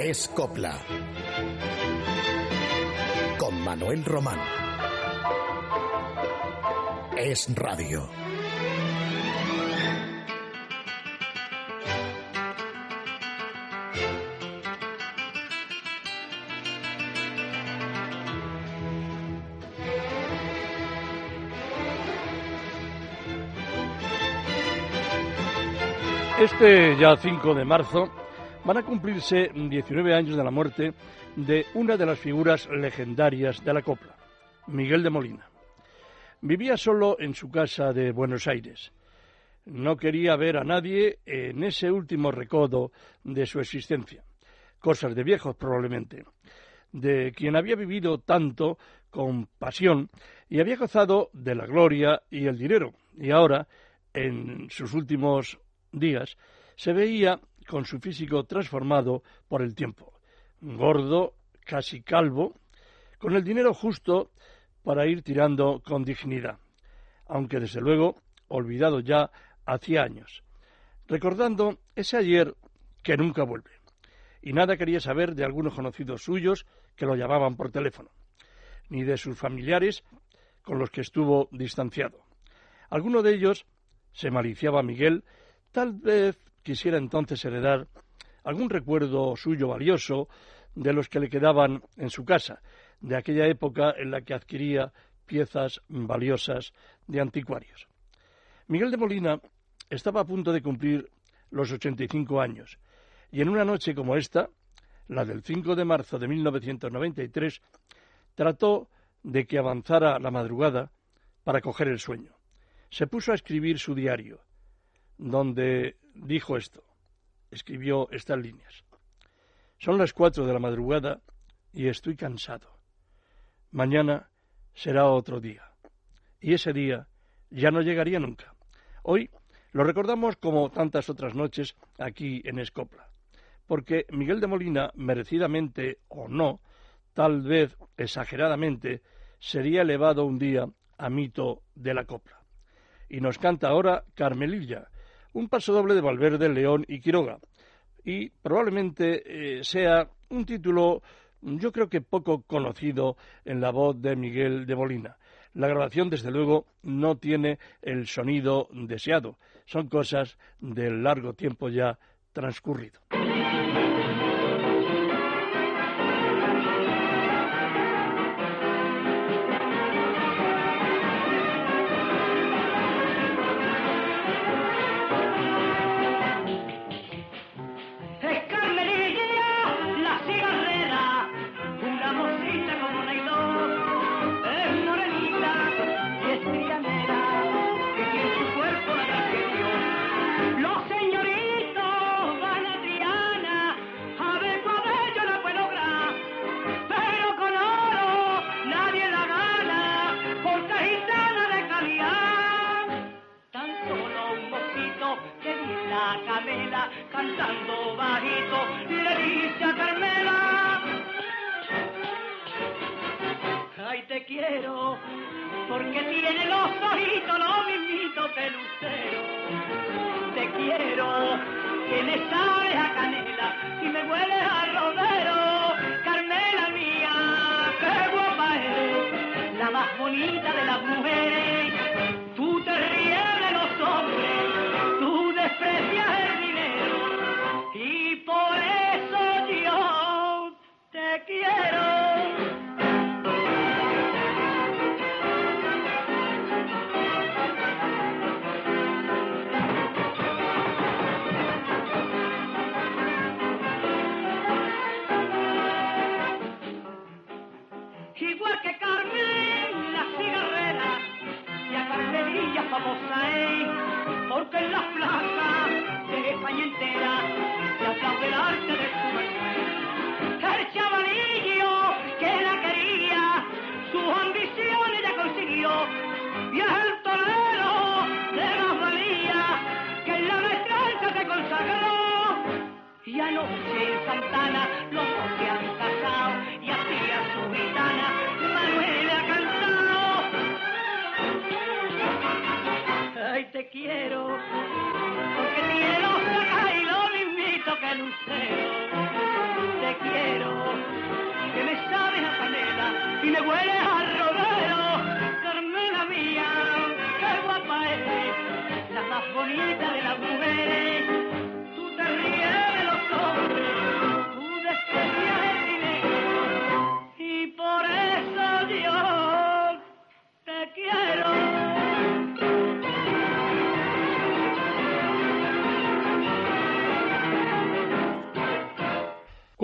Es Copla. Con Manuel Román. Es Radio. Este ya 5 de marzo van a cumplirse 19 años de la muerte de una de las figuras legendarias de la copla, Miguel de Molina. Vivía solo en su casa de Buenos Aires. No quería ver a nadie en ese último recodo de su existencia. Cosas de viejos probablemente. De quien había vivido tanto con pasión y había gozado de la gloria y el dinero. Y ahora, en sus últimos días, se veía con su físico transformado por el tiempo, gordo, casi calvo, con el dinero justo para ir tirando con dignidad, aunque desde luego olvidado ya hacía años, recordando ese ayer que nunca vuelve. Y nada quería saber de algunos conocidos suyos que lo llamaban por teléfono, ni de sus familiares con los que estuvo distanciado. Alguno de ellos se maliciaba a Miguel Tal vez quisiera entonces heredar algún recuerdo suyo valioso de los que le quedaban en su casa, de aquella época en la que adquiría piezas valiosas de anticuarios. Miguel de Molina estaba a punto de cumplir los 85 años, y en una noche como esta, la del 5 de marzo de 1993, trató de que avanzara la madrugada para coger el sueño. Se puso a escribir su diario, donde dijo esto, escribió estas líneas. Son las cuatro de la madrugada y estoy cansado. Mañana será otro día. Y ese día ya no llegaría nunca. Hoy lo recordamos como tantas otras noches aquí en Escopla, porque Miguel de Molina, merecidamente o no, tal vez exageradamente, sería elevado un día a mito de la copla. Y nos canta ahora Carmelilla, un paso doble de Valverde, León y Quiroga. Y probablemente eh, sea un título, yo creo que poco conocido en la voz de Miguel de Molina. La grabación, desde luego, no tiene el sonido deseado. Son cosas del largo tiempo ya transcurrido. मेरे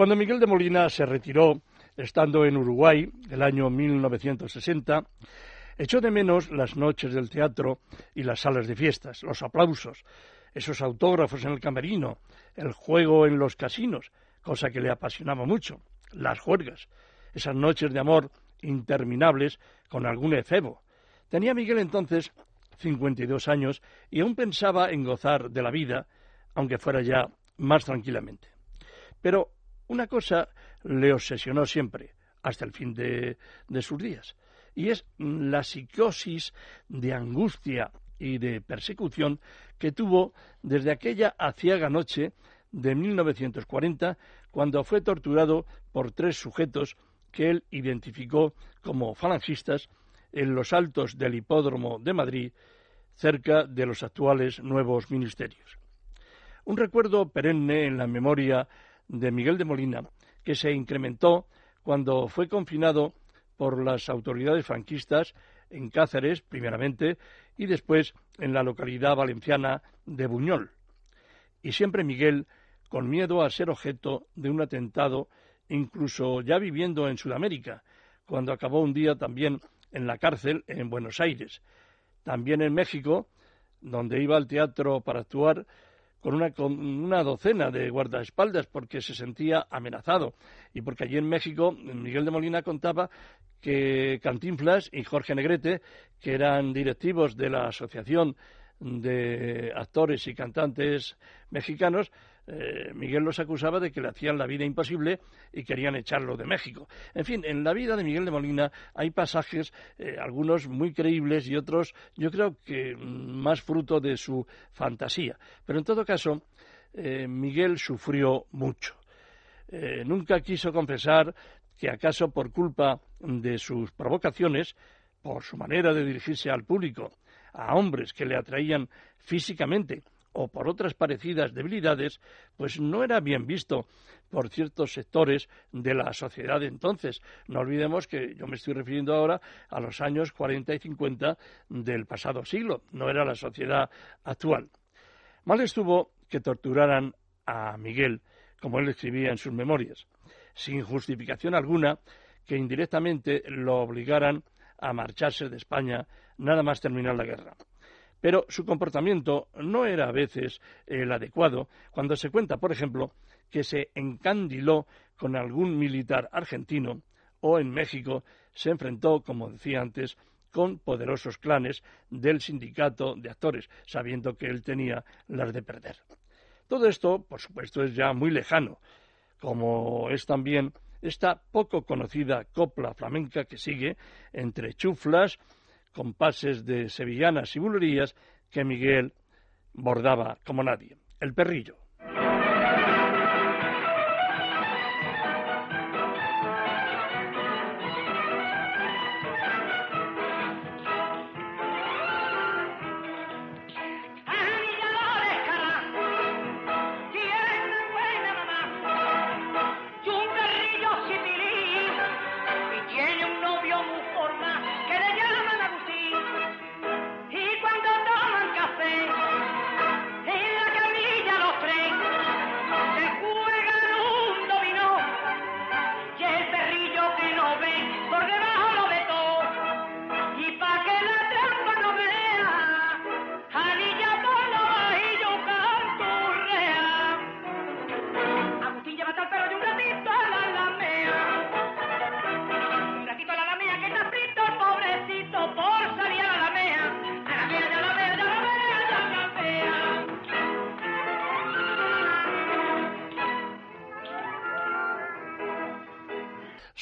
Cuando Miguel de Molina se retiró, estando en Uruguay, el año 1960, echó de menos las noches del teatro y las salas de fiestas, los aplausos, esos autógrafos en el camerino, el juego en los casinos, cosa que le apasionaba mucho, las juergas, esas noches de amor interminables con algún efebo. Tenía Miguel entonces 52 años y aún pensaba en gozar de la vida, aunque fuera ya más tranquilamente. Pero una cosa le obsesionó siempre, hasta el fin de, sus días, y es la psicosis de angustia y de persecución que tuvo desde aquella aciaga noche de 1940, cuando fue torturado por tres sujetos que él identificó como falangistas en los altos del hipódromo de Madrid, cerca de los actuales nuevos ministerios. Un recuerdo perenne en la memoria de Miguel de Molina, que se incrementó cuando fue confinado por las autoridades franquistas en Cáceres, primeramente, y después en la localidad valenciana de Buñol. Y siempre Miguel con miedo a ser objeto de un atentado, incluso ya viviendo en Sudamérica, cuando acabó un día también en la cárcel en Buenos Aires. También en México, donde iba al teatro para actuar, con una, docena de guardaespaldas porque se sentía amenazado. Y porque allí en México Miguel de Molina contaba que Cantinflas y Jorge Negrete, que eran directivos de la Asociación de Actores y Cantantes Mexicanos, eh, Miguel los acusaba de que le hacían la vida imposible y querían echarlo de México. En fin, en la vida de Miguel de Molina hay pasajes, eh, algunos muy creíbles y otros, yo creo que mm, más fruto de su fantasía. Pero en todo caso, eh, Miguel sufrió mucho. nunca quiso confesar que acaso por culpa de sus provocaciones, por su manera de dirigirse al público, a hombres que le atraían físicamente o por otras parecidas debilidades, pues no era bien visto por ciertos sectores de la sociedad de entonces. No olvidemos que yo me estoy refiriendo ahora a los años 40 y 50 del pasado siglo, no era la sociedad actual. Mal estuvo que torturaran a Miguel, como él escribía en sus memorias, sin justificación alguna, que indirectamente lo obligaran a marcharse de España nada más terminar la guerra. Pero su comportamiento no era a veces el adecuado cuando se cuenta, por ejemplo, que se encandiló con algún militar argentino o en México se enfrentó, como decía antes, con poderosos clanes del sindicato de actores, sabiendo que él tenía las de perder. Todo esto, por supuesto, es ya muy lejano, como es también esta poco conocida copla flamenca que sigue entre chuflas, compases de sevillanas y bulerías que Miguel bordaba como nadie. El perrillo.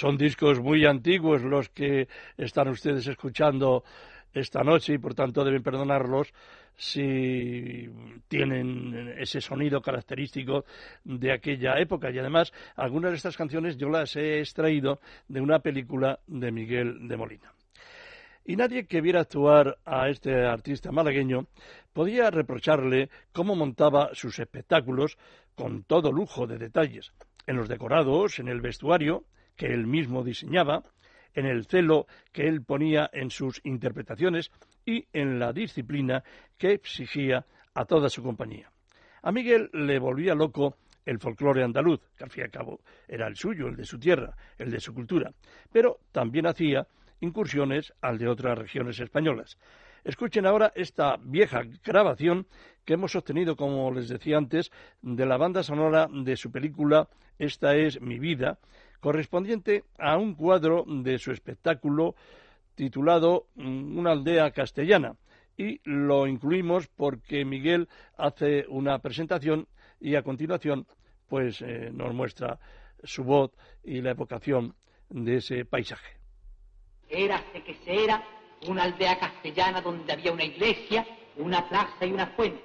Son discos muy antiguos los que están ustedes escuchando esta noche y por tanto deben perdonarlos si tienen ese sonido característico de aquella época. Y además, algunas de estas canciones yo las he extraído de una película de Miguel de Molina. Y nadie que viera actuar a este artista malagueño podía reprocharle cómo montaba sus espectáculos con todo lujo de detalles, en los decorados, en el vestuario que él mismo diseñaba, en el celo que él ponía en sus interpretaciones y en la disciplina que exigía a toda su compañía. A Miguel le volvía loco el folclore andaluz, que al fin y al cabo era el suyo, el de su tierra, el de su cultura, pero también hacía incursiones al de otras regiones españolas. Escuchen ahora esta vieja grabación que hemos obtenido, como les decía antes, de la banda sonora de su película Esta es mi vida, correspondiente a un cuadro de su espectáculo titulado mm, Una aldea castellana. Y lo incluimos porque Miguel hace una presentación y a continuación pues eh, nos muestra su voz y la evocación de ese paisaje. Érase que se era una aldea castellana donde había una iglesia, una plaza y una fuente.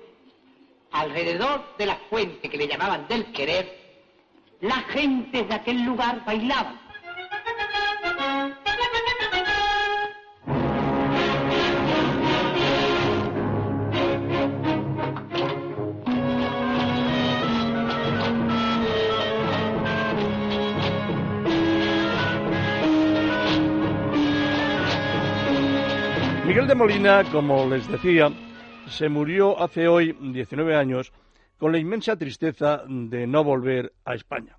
Alrededor de la fuente que le llamaban del querer, la gente de aquel lugar bailaba. Miguel de Molina, como les decía, se murió hace hoy 19 años con la inmensa tristeza de no volver a España.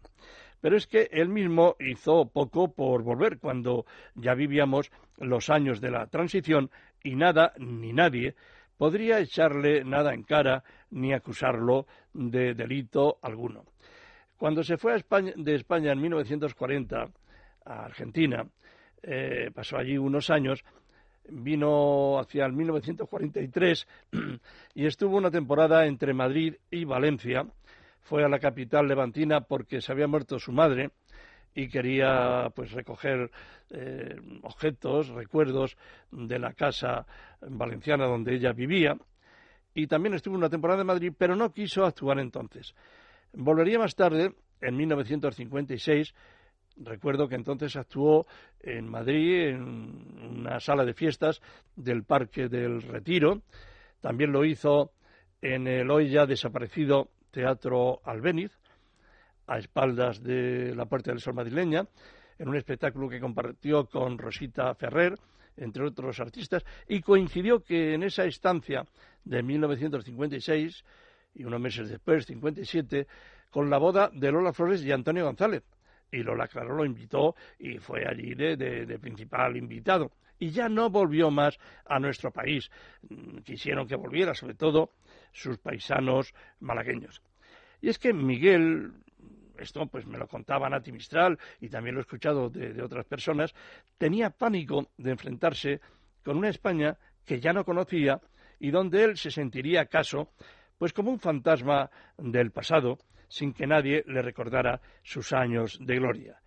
Pero es que él mismo hizo poco por volver cuando ya vivíamos los años de la transición y nada ni nadie podría echarle nada en cara ni acusarlo de delito alguno. Cuando se fue de España en 1940 a Argentina, eh, pasó allí unos años, vino hacia el 1943 y estuvo una temporada entre Madrid y Valencia. Fue a la capital levantina porque se había muerto su madre y quería pues recoger eh, objetos, recuerdos de la casa valenciana donde ella vivía. Y también estuvo una temporada en Madrid, pero no quiso actuar entonces. Volvería más tarde, en 1956, Recuerdo que entonces actuó en Madrid, en una sala de fiestas del Parque del Retiro. También lo hizo en el hoy ya desaparecido Teatro Albéniz, a espaldas de la Puerta del Sol madrileña, en un espectáculo que compartió con Rosita Ferrer, entre otros artistas, y coincidió que en esa estancia de 1956 y unos meses después, 57, con la boda de Lola Flores y Antonio González, y Lola Claro lo invitó y fue allí de, principal invitado. Y ya no volvió más a nuestro país. Mm, quisieron que volviera, sobre todo sus paisanos malagueños. Y es que Miguel, esto pues me lo contaba Nati Mistral y también lo he escuchado de, de otras personas, tenía pánico de enfrentarse con una España que ya no conocía y donde él se sentiría acaso pues como un fantasma del pasado sin que nadie le recordara sus años de gloria.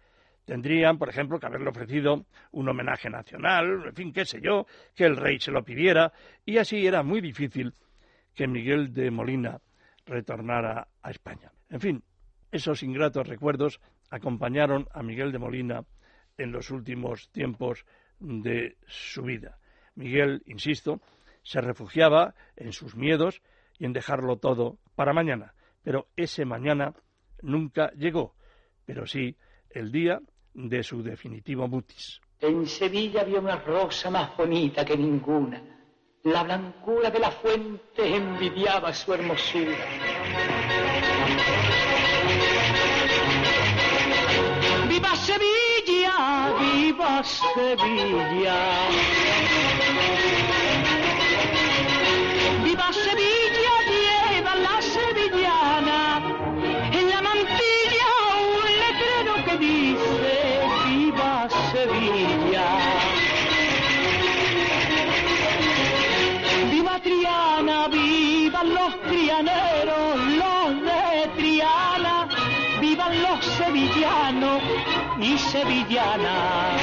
Tendrían, por ejemplo, que haberle ofrecido un homenaje nacional, en fin, qué sé yo, que el rey se lo pidiera, y así era muy difícil que Miguel de Molina retornara a España. En fin, esos ingratos recuerdos acompañaron a Miguel de Molina en los últimos tiempos de su vida. Miguel, insisto, se refugiaba en sus miedos y en dejarlo todo para mañana pero ese mañana nunca llegó, pero sí el día de su definitivo mutis. En Sevilla había una rosa más bonita que ninguna. La blancura de la fuente envidiaba su hermosura. ¡Viva Sevilla! ¡Viva Sevilla! Vivan los sevillanos y sevillanas.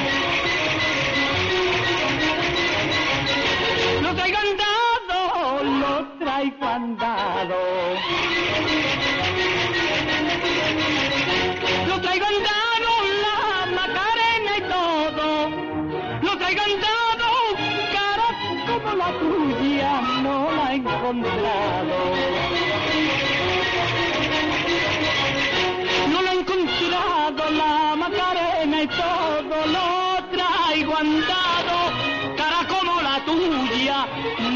lo traigo andado. Lo traigo andado, la macarena y todo. Lo traigo andado, cara como la tuya, no la he encontrado. Todo. Lo traigo andado, cara como la tuya,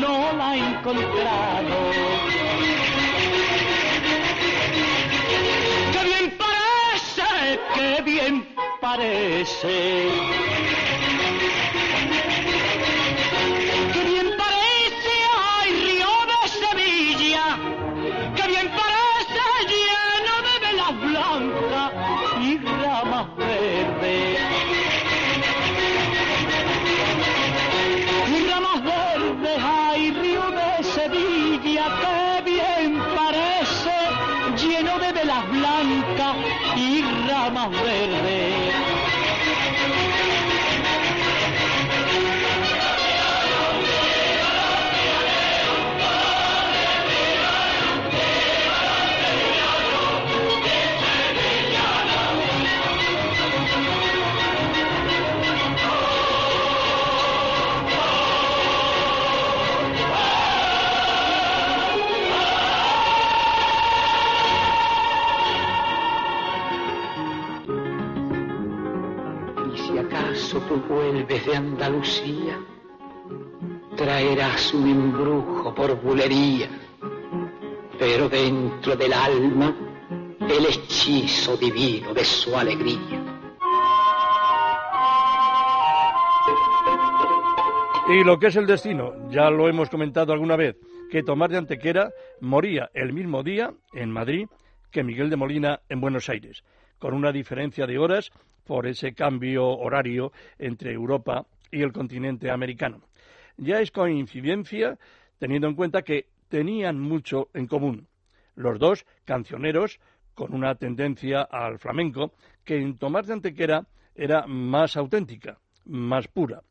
no la he encontrado. ¡Qué bien parece! ¡Qué bien parece! Oh, hombre. Vuelves de Andalucía, traerás un embrujo por bulería, pero dentro del alma el hechizo divino de su alegría. Y lo que es el destino, ya lo hemos comentado alguna vez, que Tomás de Antequera moría el mismo día en Madrid que Miguel de Molina en Buenos Aires, con una diferencia de horas por ese cambio horario entre Europa y el continente americano. Ya es coincidencia teniendo en cuenta que tenían mucho en común. Los dos cancioneros con una tendencia al flamenco que en Tomás de Antequera era más auténtica, más pura.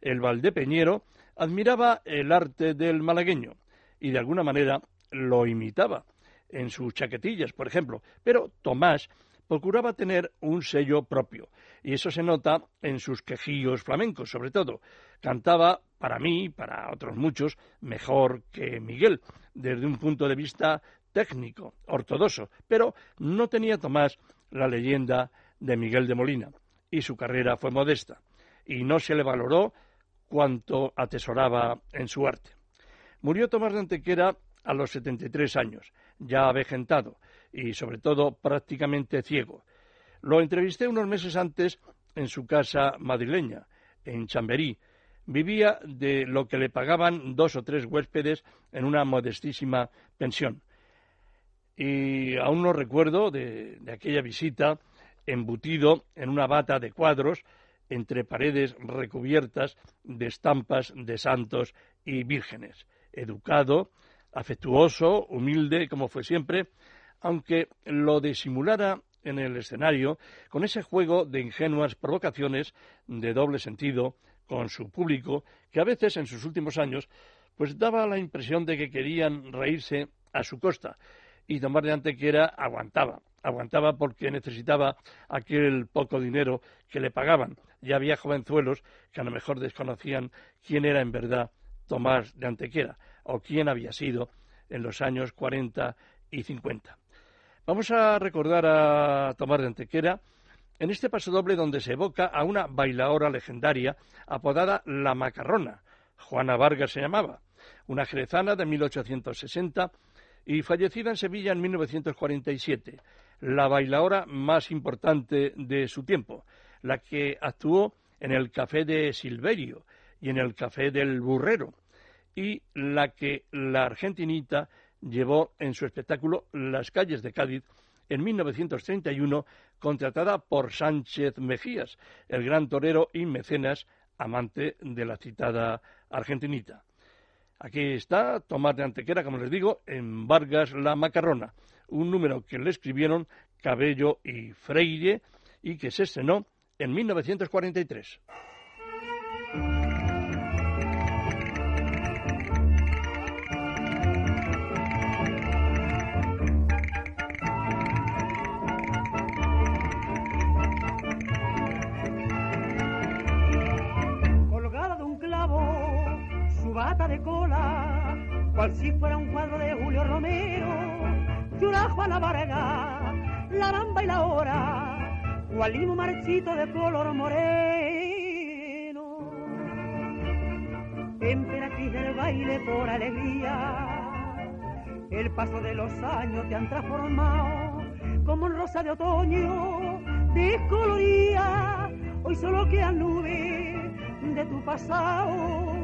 El valdepeñero admiraba el arte del malagueño y de alguna manera lo imitaba en sus chaquetillas, por ejemplo, pero Tomás procuraba tener un sello propio y eso se nota en sus quejíos flamencos, sobre todo. Cantaba, para mí, para otros muchos, mejor que Miguel, desde un punto de vista técnico, ortodoxo, pero no tenía Tomás la leyenda de Miguel de Molina y su carrera fue modesta y no se le valoró cuanto atesoraba en su arte. Murió Tomás de Antequera a los 73 años, ya avejentado y sobre todo prácticamente ciego. Lo entrevisté unos meses antes en su casa madrileña, en Chamberí. Vivía de lo que le pagaban dos o tres huéspedes en una modestísima pensión. Y aún no recuerdo de, de aquella visita embutido en una bata de cuadros entre paredes recubiertas de estampas de santos y vírgenes. Educado, afectuoso, humilde, como fue siempre, aunque lo disimulara en el escenario con ese juego de ingenuas provocaciones de doble sentido con su público, que a veces en sus últimos años pues daba la impresión de que querían reírse a su costa, y Tomás de Antequera aguantaba, aguantaba porque necesitaba aquel poco dinero que le pagaban. Ya había jovenzuelos que a lo mejor desconocían quién era en verdad Tomás de Antequera o quién había sido en los años 40 y 50. Vamos a recordar a Tomás de Antequera en este paso doble donde se evoca a una bailaora legendaria apodada La Macarrona. Juana Vargas se llamaba, una jerezana de 1860 y fallecida en Sevilla en 1947, la bailaora más importante de su tiempo, la que actuó en el Café de Silverio y en el Café del Burrero, y la que la argentinita llevó en su espectáculo Las calles de Cádiz en 1931, contratada por Sánchez Mejías, el gran torero y mecenas, amante de la citada argentinita. Aquí está Tomás de Antequera, como les digo, en Vargas la Macarrona, un número que le escribieron Cabello y Freire y que se estrenó en 1943. Cual si fuera un cuadro de Julio Romero, llora Juana Vargas, la bamba y la hora, cual limo marchito de color moreno. Emperatriz del baile por alegría, el paso de los años te han transformado como en rosa de otoño, descoloría, hoy solo quedan nubes de tu pasado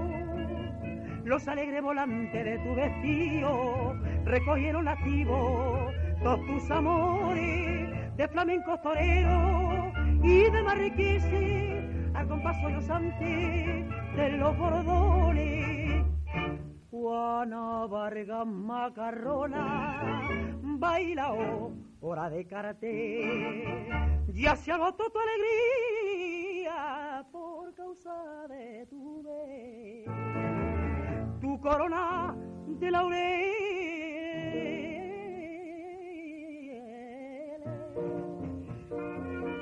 los alegres volantes de tu vestido recogieron activo todos tus amores de flamencos toreros y de marriqueses al compás sollozante de los bordones. Juana Vargas Macarrona baila hora de karate, ya se agotó tu alegría por causa de tu vez tu corona de laurel.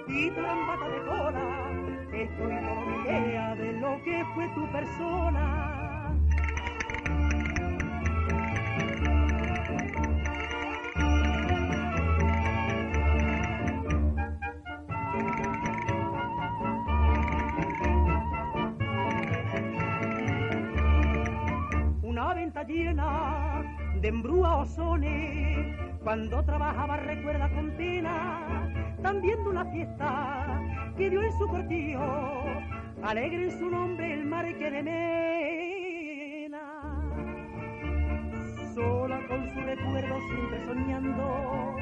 Y tu lambata de cola, estoy idea de lo que fue tu persona. Llena de embrúa o sones. Cuando trabajaba recuerda con pena, también de una fiesta que dio en su cortillo, alegre en su nombre el marque de Mena. Sola con su recuerdo siempre soñando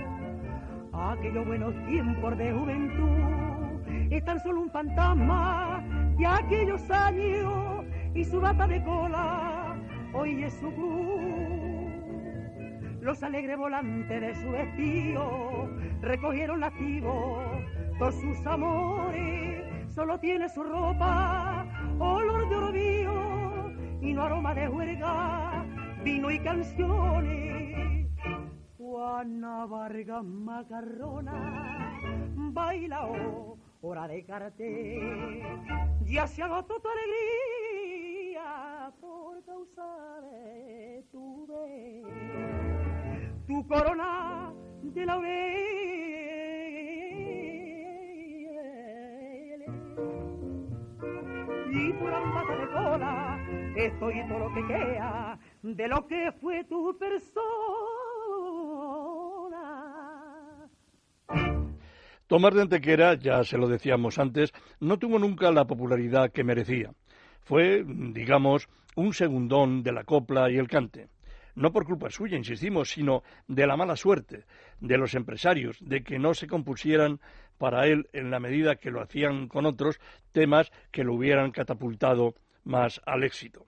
aquellos buenos tiempos de juventud. Es tan solo un fantasma de aquellos años y su bata de cola hoy es su cruz. Los alegres volantes de su estío recogieron lativo todos sus amores. Solo tiene su ropa olor de orobío y no aroma de huelga, vino y canciones. Juana Vargas Macarrona baila hora de cartel, ya se agotó tu alegría por causa tu tu corona de laurel. Y por ambas de cola estoy todo lo que queda de lo que fue tu persona. Tomás de Antequera, ya se lo decíamos antes, no tuvo nunca la popularidad que merecía. Fue, digamos, un segundón de la copla y el cante. No por culpa suya, insistimos, sino de la mala suerte de los empresarios, de que no se compusieran para él, en la medida que lo hacían con otros, temas que lo hubieran catapultado más al éxito.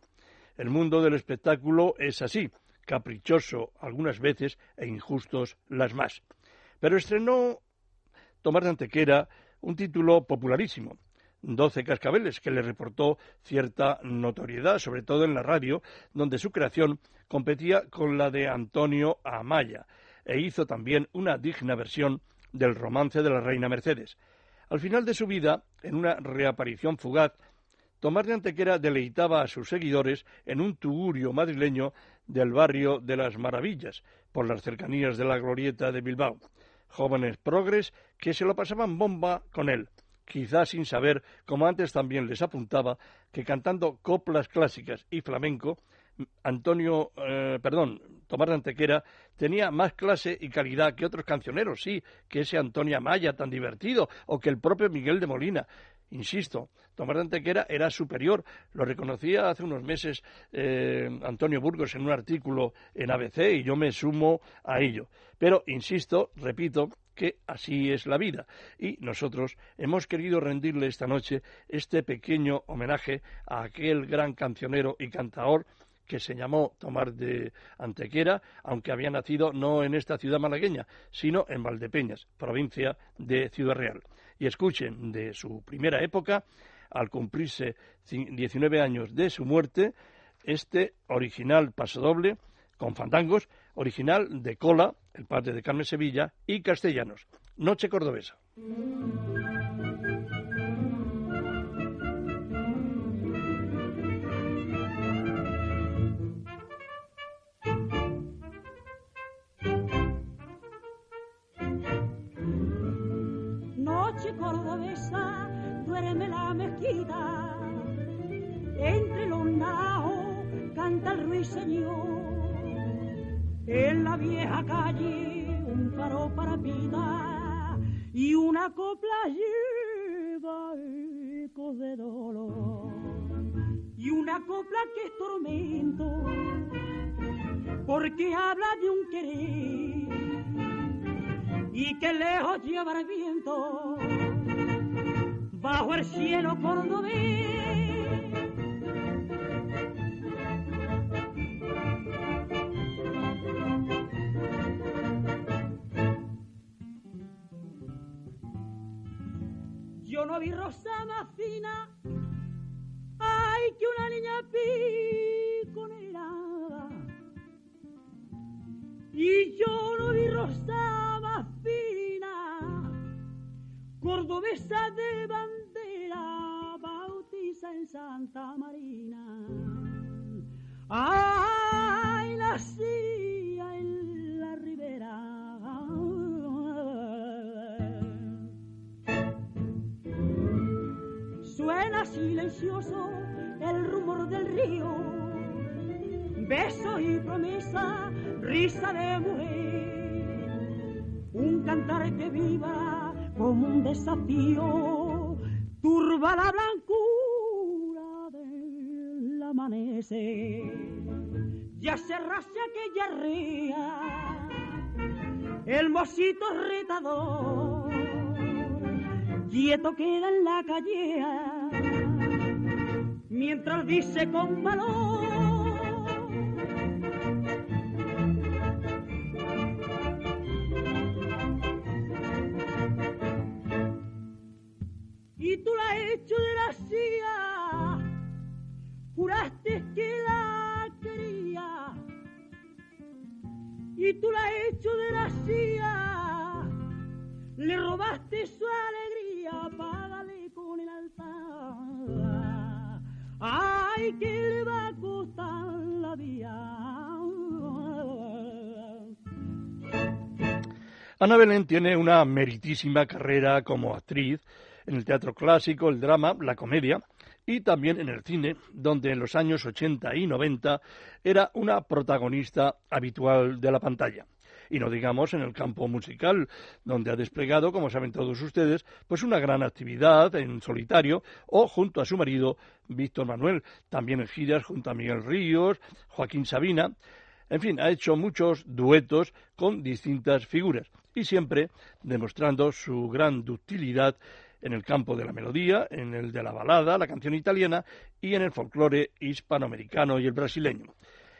El mundo del espectáculo es así, caprichoso algunas veces e injustos las más. Pero estrenó Tomás de Antequera un título popularísimo, Doce cascabeles, que le reportó cierta notoriedad, sobre todo en la radio, donde su creación competía con la de Antonio Amaya, e hizo también una digna versión del romance de la reina Mercedes. Al final de su vida, en una reaparición fugaz, Tomás de Antequera deleitaba a sus seguidores en un tugurio madrileño del barrio de las Maravillas, por las cercanías de la glorieta de Bilbao jóvenes progres que se lo pasaban bomba con él, quizás sin saber, como antes también les apuntaba, que cantando coplas clásicas y flamenco, Antonio, eh, perdón, Tomás de Antequera tenía más clase y calidad que otros cancioneros, sí, que ese Antonio Amaya tan divertido, o que el propio Miguel de Molina. Insisto, Tomás de Antequera era superior, lo reconocía hace unos meses eh, Antonio Burgos en un artículo en ABC y yo me sumo a ello. Pero, insisto, repito, que así es la vida. Y nosotros hemos querido rendirle esta noche este pequeño homenaje a aquel gran cancionero y cantador que se llamó Tomás de Antequera, aunque había nacido no en esta ciudad malagueña, sino en Valdepeñas, provincia de Ciudad Real. Y escuchen de su primera época al cumplirse 19 años de su muerte, este original pasodoble con fandangos, original de Cola, el padre de Carmen Sevilla, y Castellanos, Noche Cordobesa. Noche cordobesa, duerme la mezquita, entre los naos canta el ruiseñor en la vieja calle un faro para vida y una copla lleva ecos de dolor. Y una copla que es tormento porque habla de un querer y que lejos lleva el viento bajo el cielo cordobés. Yo no vi rosa más fina, ay que una niña piconera. Y yo no vi rosa más fina, cordobesa de bandera, bautiza en Santa Marina. Ay, como un desafío, turba la blancura del amanecer. Ya se racia aquella ría, el mosito retador, quieto queda en la calle, mientras dice con valor. De la silla, juraste que la quería, y tú la hecho de la silla, le robaste su alegría, págale con el altar, ay, que le va a costar la vida. Ana Belén tiene una meritísima carrera como actriz en el teatro clásico, el drama, la comedia y también en el cine, donde en los años 80 y 90 era una protagonista habitual de la pantalla. Y no digamos en el campo musical, donde ha desplegado, como saben todos ustedes, pues una gran actividad en solitario o junto a su marido Víctor Manuel, también en giras junto a Miguel Ríos, Joaquín Sabina. En fin, ha hecho muchos duetos con distintas figuras y siempre demostrando su gran ductilidad en el campo de la melodía, en el de la balada, la canción italiana y en el folclore hispanoamericano y el brasileño.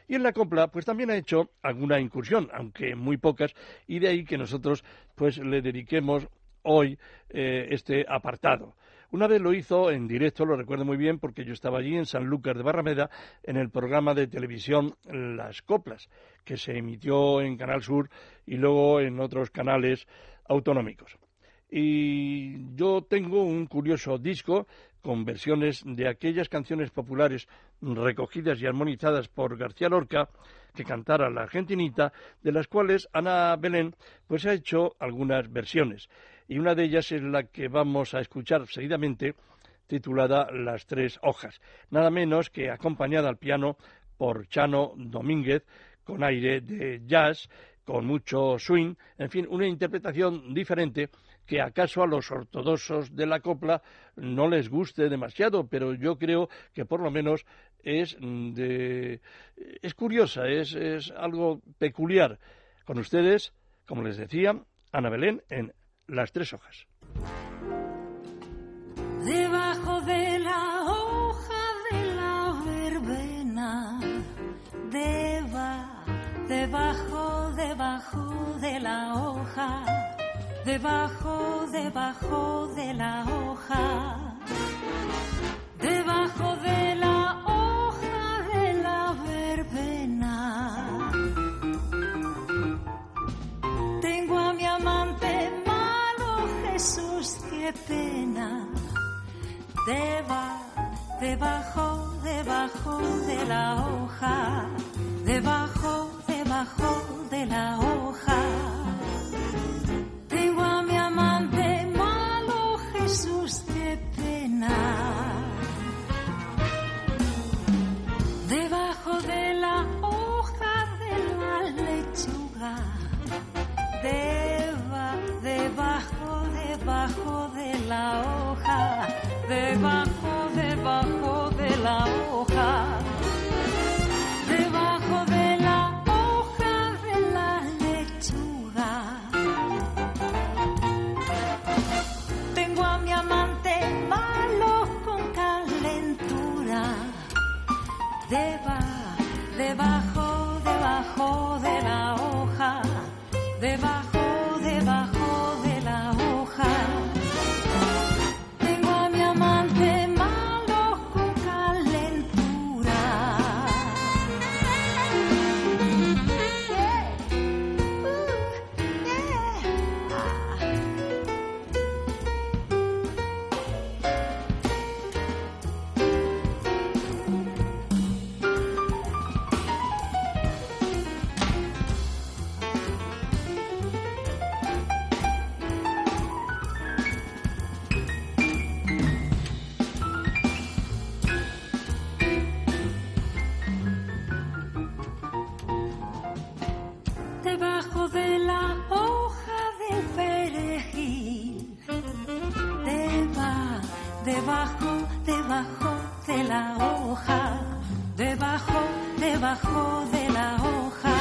Y en la copla, pues también ha hecho alguna incursión, aunque muy pocas, y de ahí que nosotros pues le dediquemos hoy eh, este apartado. Una vez lo hizo en directo, lo recuerdo muy bien, porque yo estaba allí en San Lucas de Barrameda, en el programa de televisión Las Coplas, que se emitió en Canal Sur y luego en otros canales autonómicos. Y yo tengo un curioso disco con versiones de aquellas canciones populares recogidas y armonizadas por García Lorca, que cantara la argentinita, de las cuales Ana Belén pues ha hecho algunas versiones. Y una de ellas es la que vamos a escuchar seguidamente, titulada Las tres hojas, nada menos que acompañada al piano por Chano Domínguez, con aire de jazz, con mucho swing, en fin, una interpretación diferente que acaso a los ortodoxos de la copla no les guste demasiado, pero yo creo que por lo menos es de es curiosa, es, es algo peculiar. Con ustedes, como les decía, Ana Belén en Las tres hojas. Debajo de la hoja de la verbena, deba, debajo, debajo de la hoja debajo, debajo de la hoja, debajo de la debajo, debajo de la hoja. Debajo, debajo de la hoja.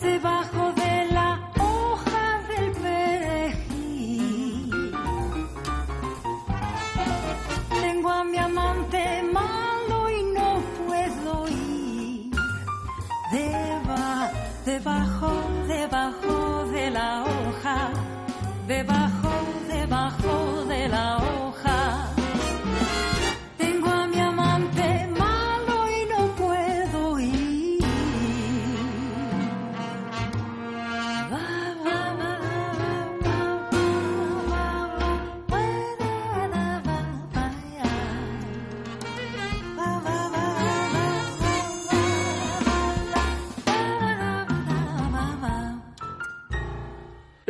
Debajo de la hoja del perejil. Tengo a mi amante malo y no puedo ir. Deba, debajo, debajo de la hoja. Debajo,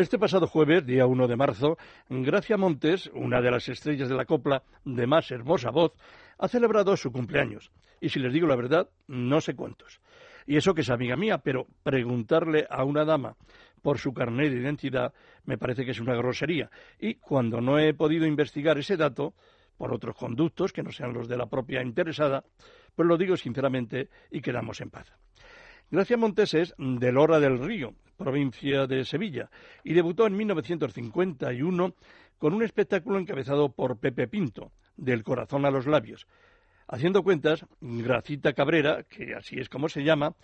Este pasado jueves, día 1 de marzo, Gracia Montes, una de las estrellas de la copla de más hermosa voz, ha celebrado su cumpleaños. Y si les digo la verdad, no sé cuántos. Y eso que es amiga mía, pero preguntarle a una dama por su carnet de identidad me parece que es una grosería. Y cuando no he podido investigar ese dato, por otros conductos que no sean los de la propia interesada, pues lo digo sinceramente y quedamos en paz. Gracia Montes es de Lora del Río, provincia de Sevilla, y debutó en 1951 con un espectáculo encabezado por Pepe Pinto, Del corazón a los labios. Haciendo cuentas, Gracita Cabrera, que así es como se llama,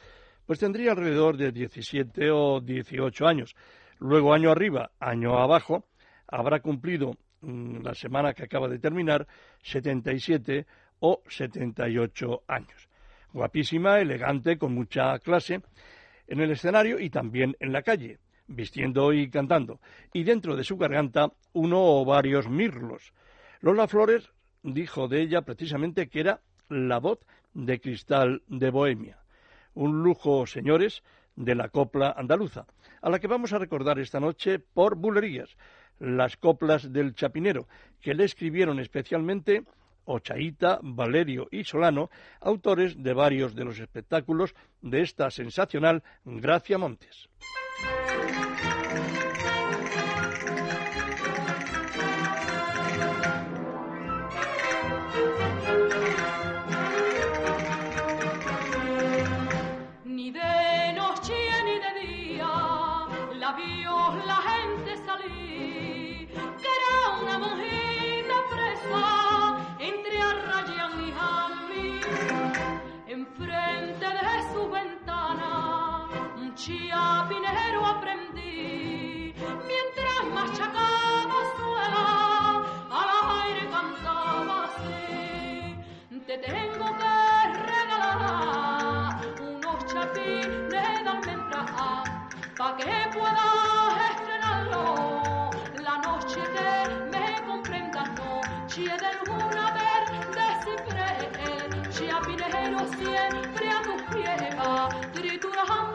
pues tendría alrededor de 17 o 18 años. Luego, año arriba, año abajo, habrá cumplido mm, la semana que acaba de terminar 77 o 78 años. Guapísima, elegante, con mucha clase, en el escenario y también en la calle, vistiendo y cantando. Y dentro de su garganta uno o varios mirlos. Lola Flores dijo de ella precisamente que era la voz de cristal de Bohemia. Un lujo, señores, de la copla andaluza, a la que vamos a recordar esta noche por bulerías, las coplas del Chapinero, que le escribieron especialmente Ochaíta, Valerio y Solano, autores de varios de los espectáculos de esta sensacional Gracia Montes. Un chiapinero aprendí, mientras machacaba suela, al aire cantaba así. Te tengo que regalar unos chapines de almendra pa' que puedas estrenarlo la noche que me comprendas noche de luna verde ciprés chiapinero siempre a tus pies va triturando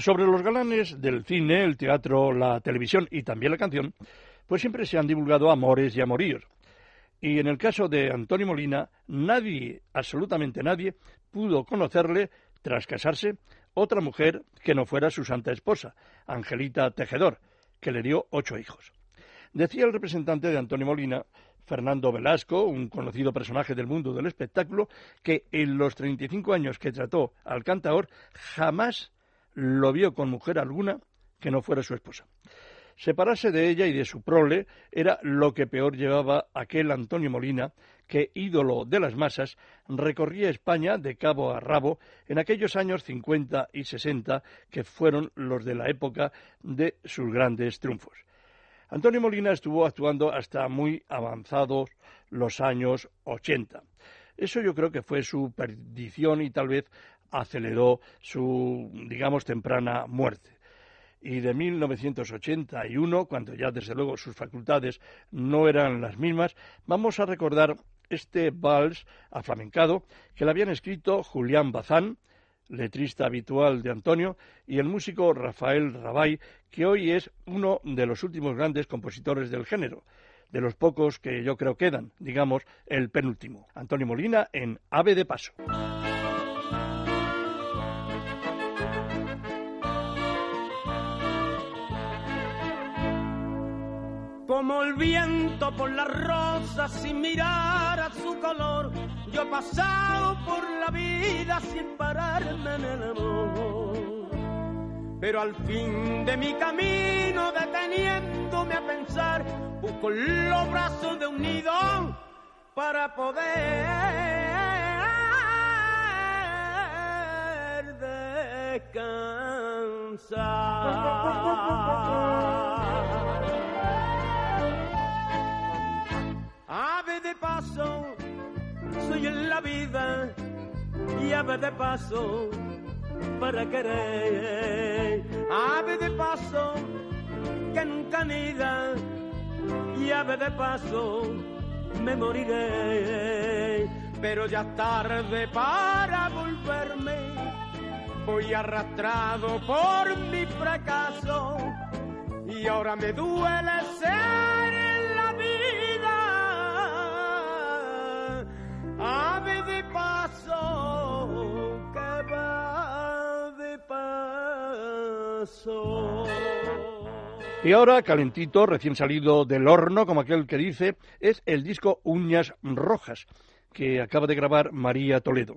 Sobre los galanes del cine, el teatro, la televisión y también la canción, pues siempre se han divulgado amores y amoríos. Y en el caso de Antonio Molina, nadie, absolutamente nadie, pudo conocerle, tras casarse, otra mujer que no fuera su santa esposa, Angelita Tejedor, que le dio ocho hijos. Decía el representante de Antonio Molina, Fernando Velasco, un conocido personaje del mundo del espectáculo, que en los 35 años que trató al cantaor jamás lo vio con mujer alguna que no fuera su esposa. Separarse de ella y de su prole era lo que peor llevaba aquel Antonio Molina, que, ídolo de las masas, recorría España de cabo a rabo en aquellos años 50 y 60 que fueron los de la época de sus grandes triunfos. Antonio Molina estuvo actuando hasta muy avanzados los años 80. Eso yo creo que fue su perdición y tal vez aceleró su, digamos, temprana muerte y de 1981, cuando ya desde luego sus facultades no eran las mismas, vamos a recordar este vals aflamencado que le habían escrito Julián Bazán, letrista habitual de Antonio, y el músico Rafael Rabay, que hoy es uno de los últimos grandes compositores del género, de los pocos que yo creo quedan, digamos, el penúltimo. Antonio Molina en Ave de Paso. Como el viento por las rosas sin mirar a su color, yo he pasado por la vida sin pararme en el amor. Pero al fin de mi camino, deteniéndome a pensar, busco los brazos de un nido para poder descansar. Soy en la vida y ave de paso para querer. Ave de paso que nunca anida y ave de paso me moriré. Pero ya tarde para volverme, voy arrastrado por mi fracaso y ahora me duele ser Y ahora, calentito, recién salido del horno, como aquel que dice, es el disco Uñas Rojas, que acaba de grabar María Toledo.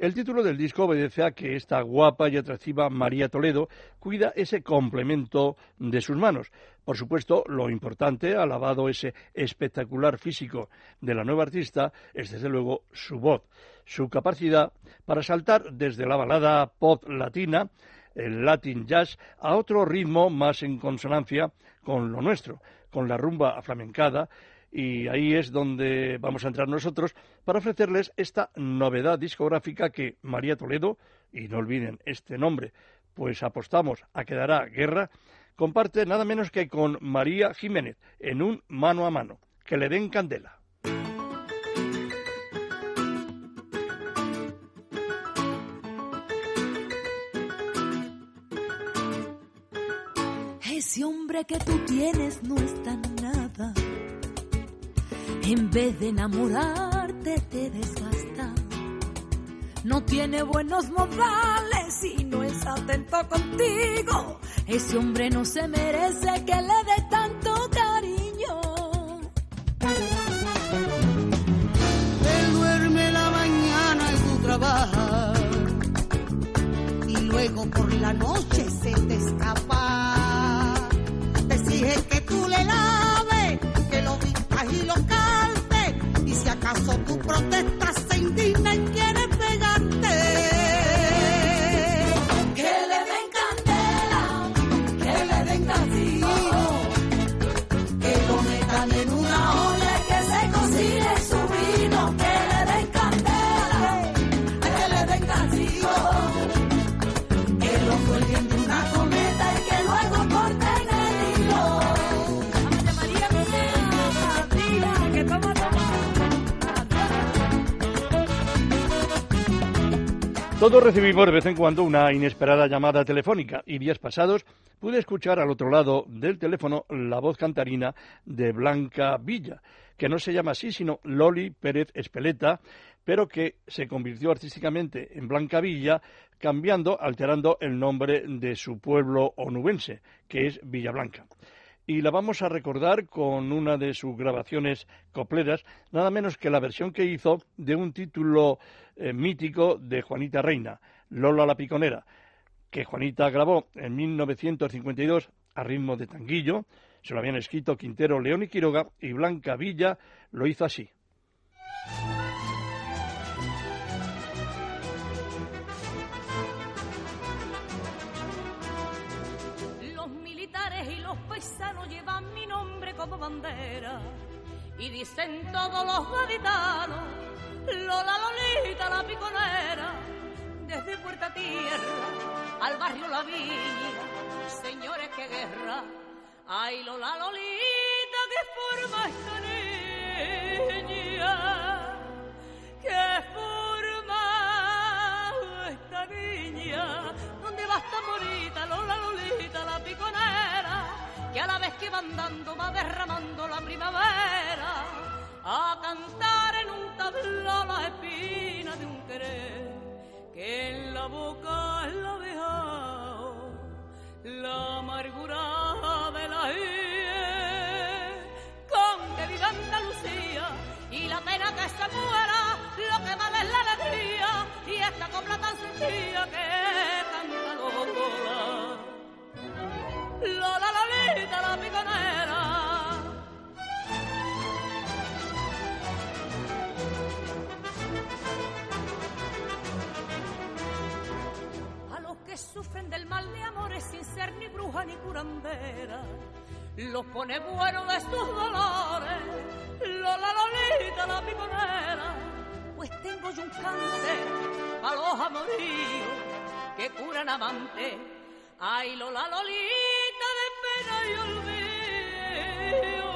El título del disco obedece a que esta guapa y atractiva María Toledo cuida ese complemento de sus manos. Por supuesto, lo importante, alabado ese espectacular físico de la nueva artista, es desde luego su voz, su capacidad para saltar desde la balada pop latina, el Latin Jazz, a otro ritmo más en consonancia con lo nuestro, con la rumba aflamencada Y ahí es donde vamos a entrar nosotros para ofrecerles esta novedad discográfica que María Toledo, y no olviden este nombre, pues apostamos a que dará guerra, comparte nada menos que con María Jiménez en un mano a mano. Que le den candela. Que tú tienes no está nada. En vez de enamorarte te desgasta. No tiene buenos modales y no es atento contigo. Ese hombre no se merece que le dé tanto cariño. Él duerme la mañana y tú trabajas. Y luego por la noche se te escapa. Acaso Todos recibimos de vez en cuando una inesperada llamada telefónica y días pasados pude escuchar al otro lado del teléfono la voz cantarina de Blanca Villa, que no se llama así sino Loli Pérez Espeleta, pero que se convirtió artísticamente en Blanca Villa, cambiando, alterando el nombre de su pueblo onubense, que es Villablanca y la vamos a recordar con una de sus grabaciones copleras, nada menos que la versión que hizo de un título eh, mítico de Juanita Reina, Lola la Piconera, que Juanita grabó en 1952 a ritmo de tanguillo, se lo habían escrito Quintero, León y Quiroga, y Blanca Villa lo hizo así. Como bandera y dicen todos los gaditanos, Lola Lolita la piconera, desde Puerta Tierra al barrio La Viña, señores qué guerra, ay Lola Lolita que forma esta niña, a la vez que van dando va derramando la primavera, a cantar en un tablao la espina de un querer, que en la boca la ha dejado la amargura de la hiel, con que viva Andalucía y la pena que se muera, lo que vale es la alegría y esta copla tan sencilla que canta Lola. Lola La piconera. A los que sufren del mal de amores sin ser ni bruja ni curandera, los pone bueno de sus dolores. Lola Lolita la piconera, pues tengo yo un cante a los amoríos que curan amante. Ay, Lola Lolita de pena y olvido,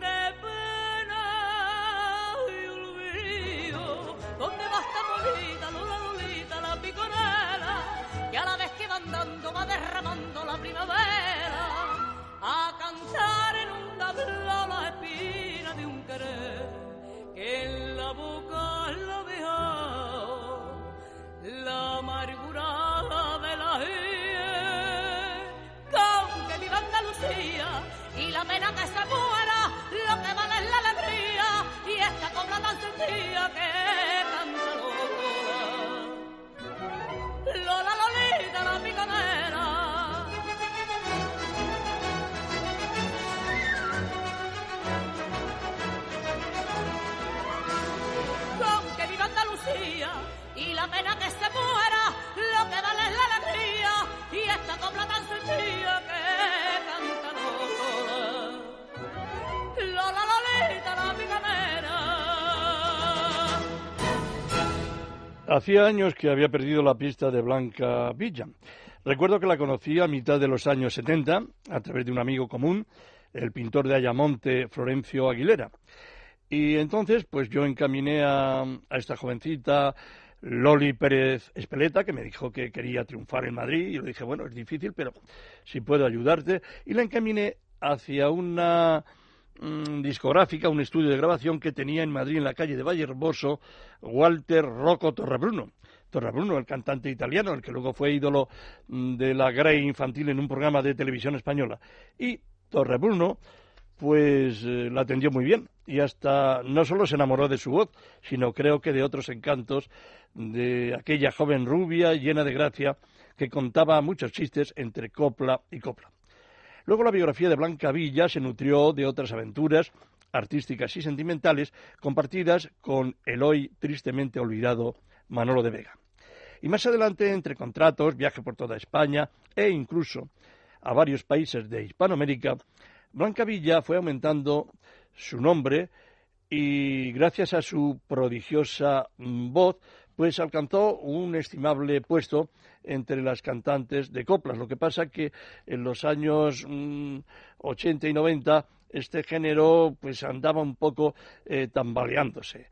de pena y olvido. ¿Dónde va esta bonita Lola Lolita, la piconera? Que a la vez que van dando va derramando la primavera, a cantar en un tablao Hacía años que había perdido la pista de Blanca Villa. Recuerdo que la conocí a mitad de los años 70 a través de un amigo común, el pintor de Ayamonte, Florencio Aguilera. Y entonces, pues yo encaminé a, esta jovencita, Loli Pérez Espeleta, que me dijo que quería triunfar en Madrid. Y le dije, bueno, es difícil, pero si puedo ayudarte. Y la encaminé hacia una mm, discográfica, un estudio de grabación que tenía en Madrid, en la calle de Valle Hermoso, Walter Rocco Torrebruno. Torrebruno, el cantante italiano, el que luego fue ídolo mm, de la Grey infantil en un programa de televisión española. Y Torrebruno, pues eh, la atendió muy bien y hasta no solo se enamoró de su voz, sino creo que de otros encantos de aquella joven rubia llena de gracia que contaba muchos chistes entre copla y copla. Luego la biografía de Blanca Villa se nutrió de otras aventuras artísticas y sentimentales compartidas con el hoy tristemente olvidado Manolo de Vega. Y más adelante, entre contratos, viaje por toda España e incluso a varios países de Hispanoamérica, Blanca Villa fue aumentando su nombre y gracias a su prodigiosa voz, pues alcanzó un estimable puesto entre las cantantes de coplas. Lo que pasa que en los años 80 mm, y 90 este género pues andaba un poco eh, tambaleándose.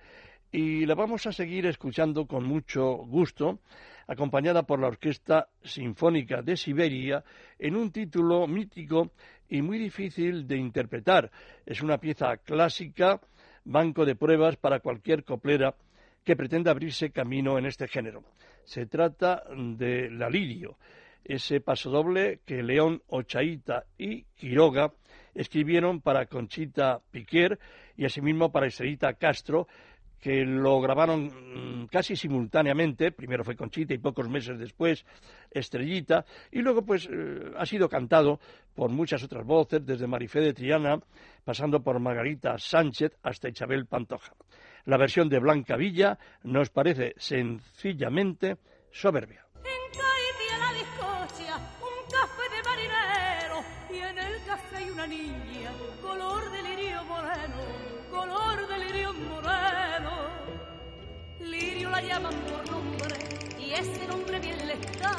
Y la vamos a seguir escuchando con mucho gusto, acompañada por la Orquesta Sinfónica de Siberia, en un título mítico y muy difícil de interpretar. Es una pieza clásica, banco de pruebas para cualquier coplera que pretenda abrirse camino en este género. Se trata de La Lirio, ese pasodoble que León Ochaíta y Quiroga escribieron para Conchita Piquer y asimismo para Estrellita Castro que lo grabaron mm, casi simultáneamente, primero fue Conchita y pocos meses después Estrellita, y luego pues eh, ha sido cantado por muchas otras voces, desde Marifé de Triana, pasando por Margarita Sánchez hasta Isabel Pantoja. La versión de Blanca Villa nos parece sencillamente soberbia. Hay una niña, color de lirio moreno, color de lirio moreno. Lirio la llaman por nombre, y ese nombre bien le está,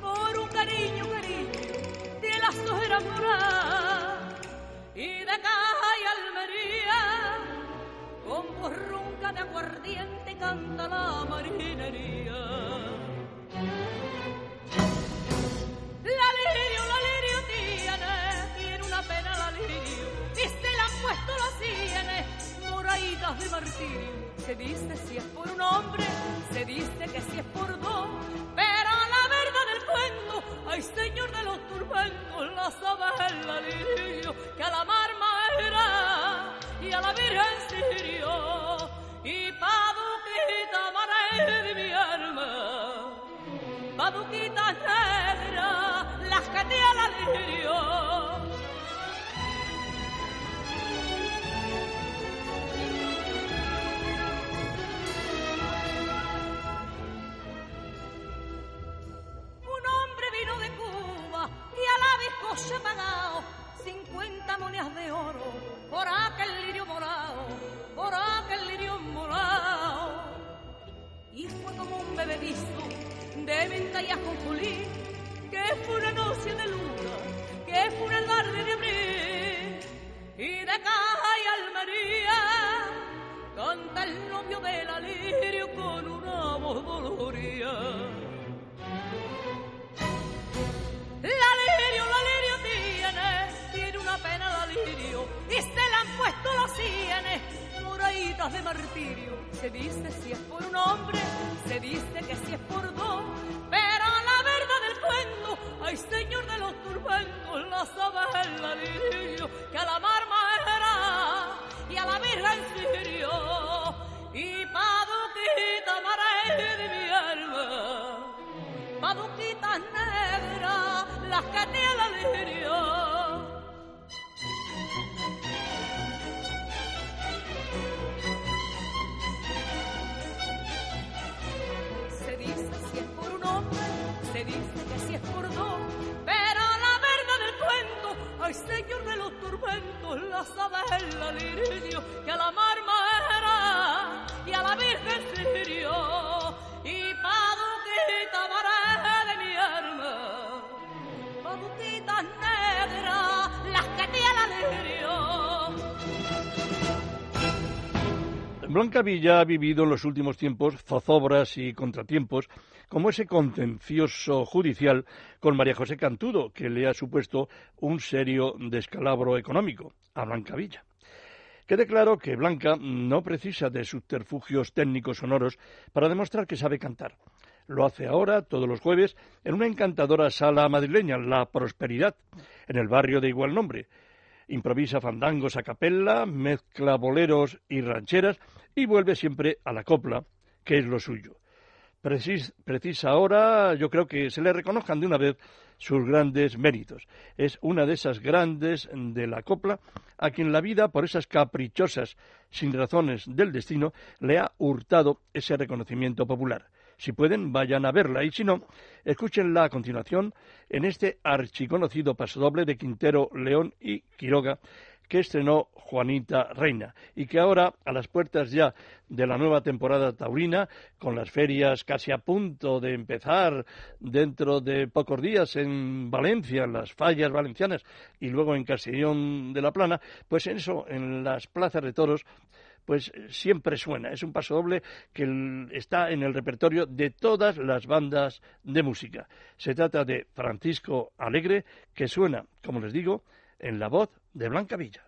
por un cariño, cariño, de las ojeras moradas, y de almería, con porrunca de aguardiente canta la marinería. La lirio, la lirio tiene, tiene una pena la lirio, y se la han puesto las sienes, moraditas de martirio. Se dice si es por un hombre, se dice que si es por dos, pero la verdad del cuento, ay señor de los turbentos, la sabe la lirio, que a la mar era y a la virgen sirio, y paduquita mané de mi alma, paduquita negra, las que te la lirio. Un hombre vino de Cuba y a la bizcocha pagado 50 monedas de oro por aquel lirio morado, por aquel un bebedizo de venta y ajonjolí, que fue una noche de luna, que fue una tarde de abril. Y de caja y almería canta el novio del alirio con una voz doloría. La lirio, la lirio tiene, tiene una pena la lirio, y se la han puesto las sienes, de martirio. Se dice si es por un hombre, se dice que si es por dos, pero la verdad del cuento, ay señor de los turbentos, la sabe la lirio, que a la marmara y a la virgen sirio, y paduquita maravilla de mi alma paduquitas negras, las que te la lirio. Se dice que si es por dos, pero la verdad del cuento, ay señor de los turbentos, la sabe la lirio, que a la mar era y a la virgen Blanca Villa ha vivido en los últimos tiempos zozobras y contratiempos, como ese contencioso judicial con María José Cantudo, que le ha supuesto un serio descalabro económico a Blanca Villa. Quede claro que Blanca no precisa de subterfugios técnicos sonoros para demostrar que sabe cantar. Lo hace ahora, todos los jueves, en una encantadora sala madrileña, La Prosperidad, en el barrio de igual nombre. Improvisa fandangos a capella, mezcla boleros y rancheras y vuelve siempre a la copla, que es lo suyo. precisa ahora, yo creo que se le reconozcan de una vez sus grandes méritos. Es una de esas grandes de la copla a quien la vida, por esas caprichosas, sin razones del destino, le ha hurtado ese reconocimiento popular. Si pueden, vayan a verla. Y si no, escúchenla a continuación en este archiconocido pasodoble de Quintero, León y Quiroga que estrenó Juanita Reina y que ahora, a las puertas ya de la nueva temporada taurina, con las ferias casi a punto de empezar dentro de pocos días en Valencia, en las fallas valencianas y luego en Castellón de la Plana, pues en eso, en las plazas de toros, pues siempre suena. Es un paso doble que está en el repertorio de todas las bandas de música. Se trata de Francisco Alegre, que suena, como les digo, en la voz de Blanca Villa.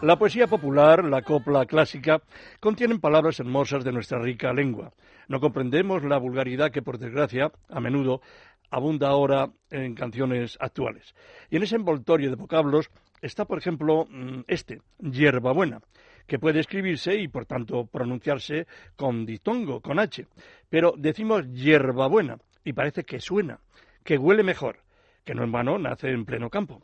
La poesía popular, la copla clásica, contienen palabras hermosas de nuestra rica lengua. No comprendemos la vulgaridad que, por desgracia, a menudo abunda ahora en canciones actuales. Y en ese envoltorio de vocablos está, por ejemplo, mm, este, hierbabuena que puede escribirse y por tanto pronunciarse con ditongo, con H. Pero decimos hierbabuena y parece que suena, que huele mejor, que no en vano nace en pleno campo.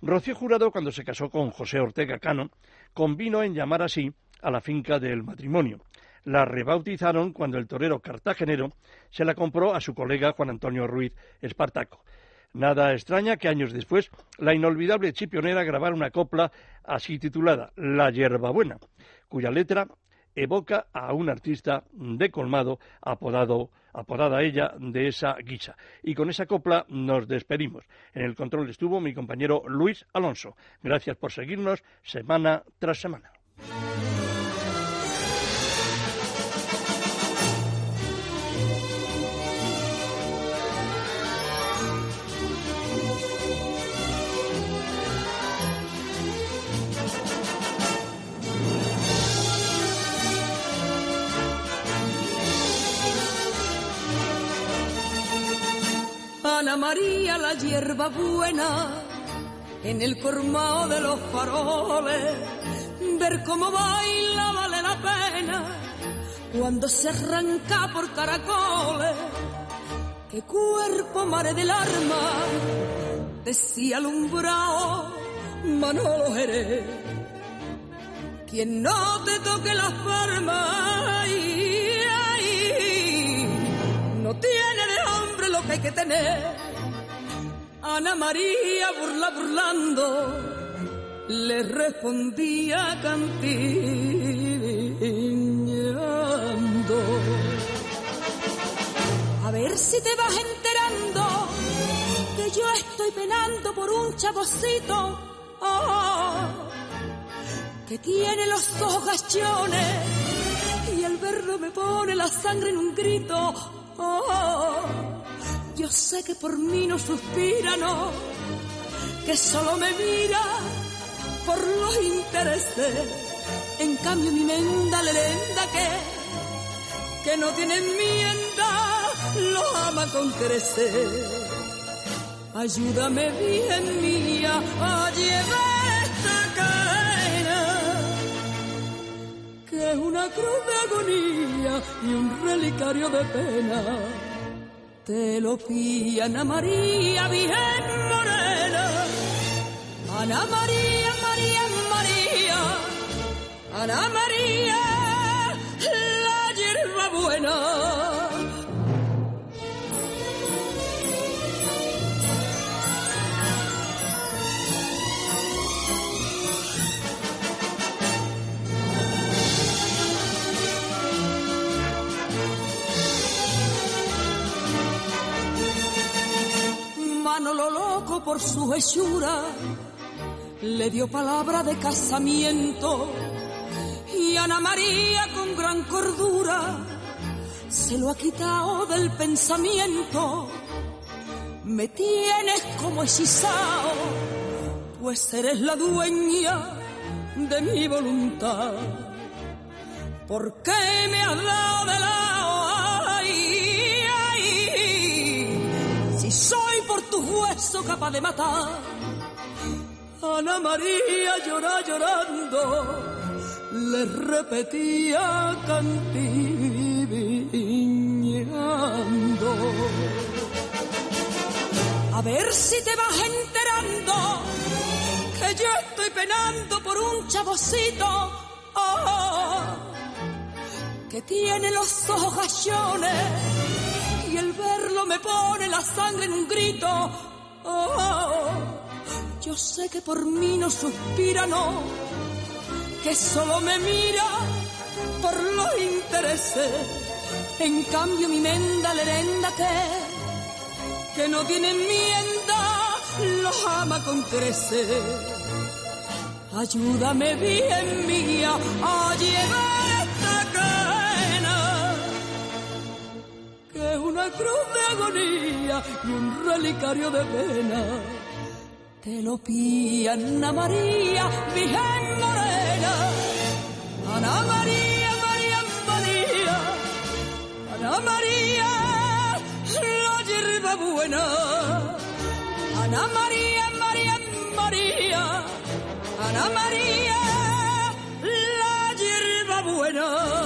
Rocío Jurado, cuando se casó con José Ortega Cano, convino en llamar así a la finca del matrimonio. La rebautizaron cuando el torero cartagenero se la compró a su colega Juan Antonio Ruiz Espartaco. Nada extraña que años después la inolvidable chipionera grabara una copla así titulada La hierbabuena, cuya letra evoca a un artista de colmado apodado, apodada ella de esa guisa. Y con esa copla nos despedimos. En el control estuvo mi compañero Luis Alonso. Gracias por seguirnos semana tras semana. María la hierba buena en el cormao de los faroles ver cómo baila vale la pena cuando se arranca por caracoles. Qué cuerpo mare del arma, decía alumbrado Manolo Jerez. Quien no te toque las palmas, no tiene de hombre lo que hay que tener. Ana María burla burlando le respondía cantiñando. A ver si te vas enterando que yo estoy penando por un chavocito oh, que tiene los ojos gachones y al verlo me pone la sangre en un grito. Oh, yo sé que por mí no suspira, no, que solo me mira por los intereses. En cambio mi menda lerenda que, que no tiene enmienda, lo ama con crecer. Ayúdame bien mía a llevar esta cadena, que es una cruz de agonía y un relicario de pena. Te lo pide Ana María, Virgen Morena. Ana María, María, María. Ana María, la hierba buena. Manolo loco por su hechura le dio palabra de casamiento y Ana María con gran cordura se lo ha quitado del pensamiento. Me tienes como hechizado, pues eres la dueña de mi voluntad. ¿Por qué me has dado de lado? Capaz de matar. Ana María llora llorando, le repetía cantiviñando. A ver si te vas enterando que yo estoy penando por un chavocito oh, que tiene los ojos gachones y el verlo me pone la sangre en un grito. Oh, yo sé que por mí no suspira, no, que solo me mira por los intereses. En cambio mi menda lerenda que que no tiene enmienda, los ama con crecer. Ayúdame bien mía a llevar es una cruz de agonía y un relicario de pena. Te lo pide Ana María, Virgen Morena. Ana María, María, María. Ana María, la hierba buena. Ana María, María, María. Ana María, la hierba buena.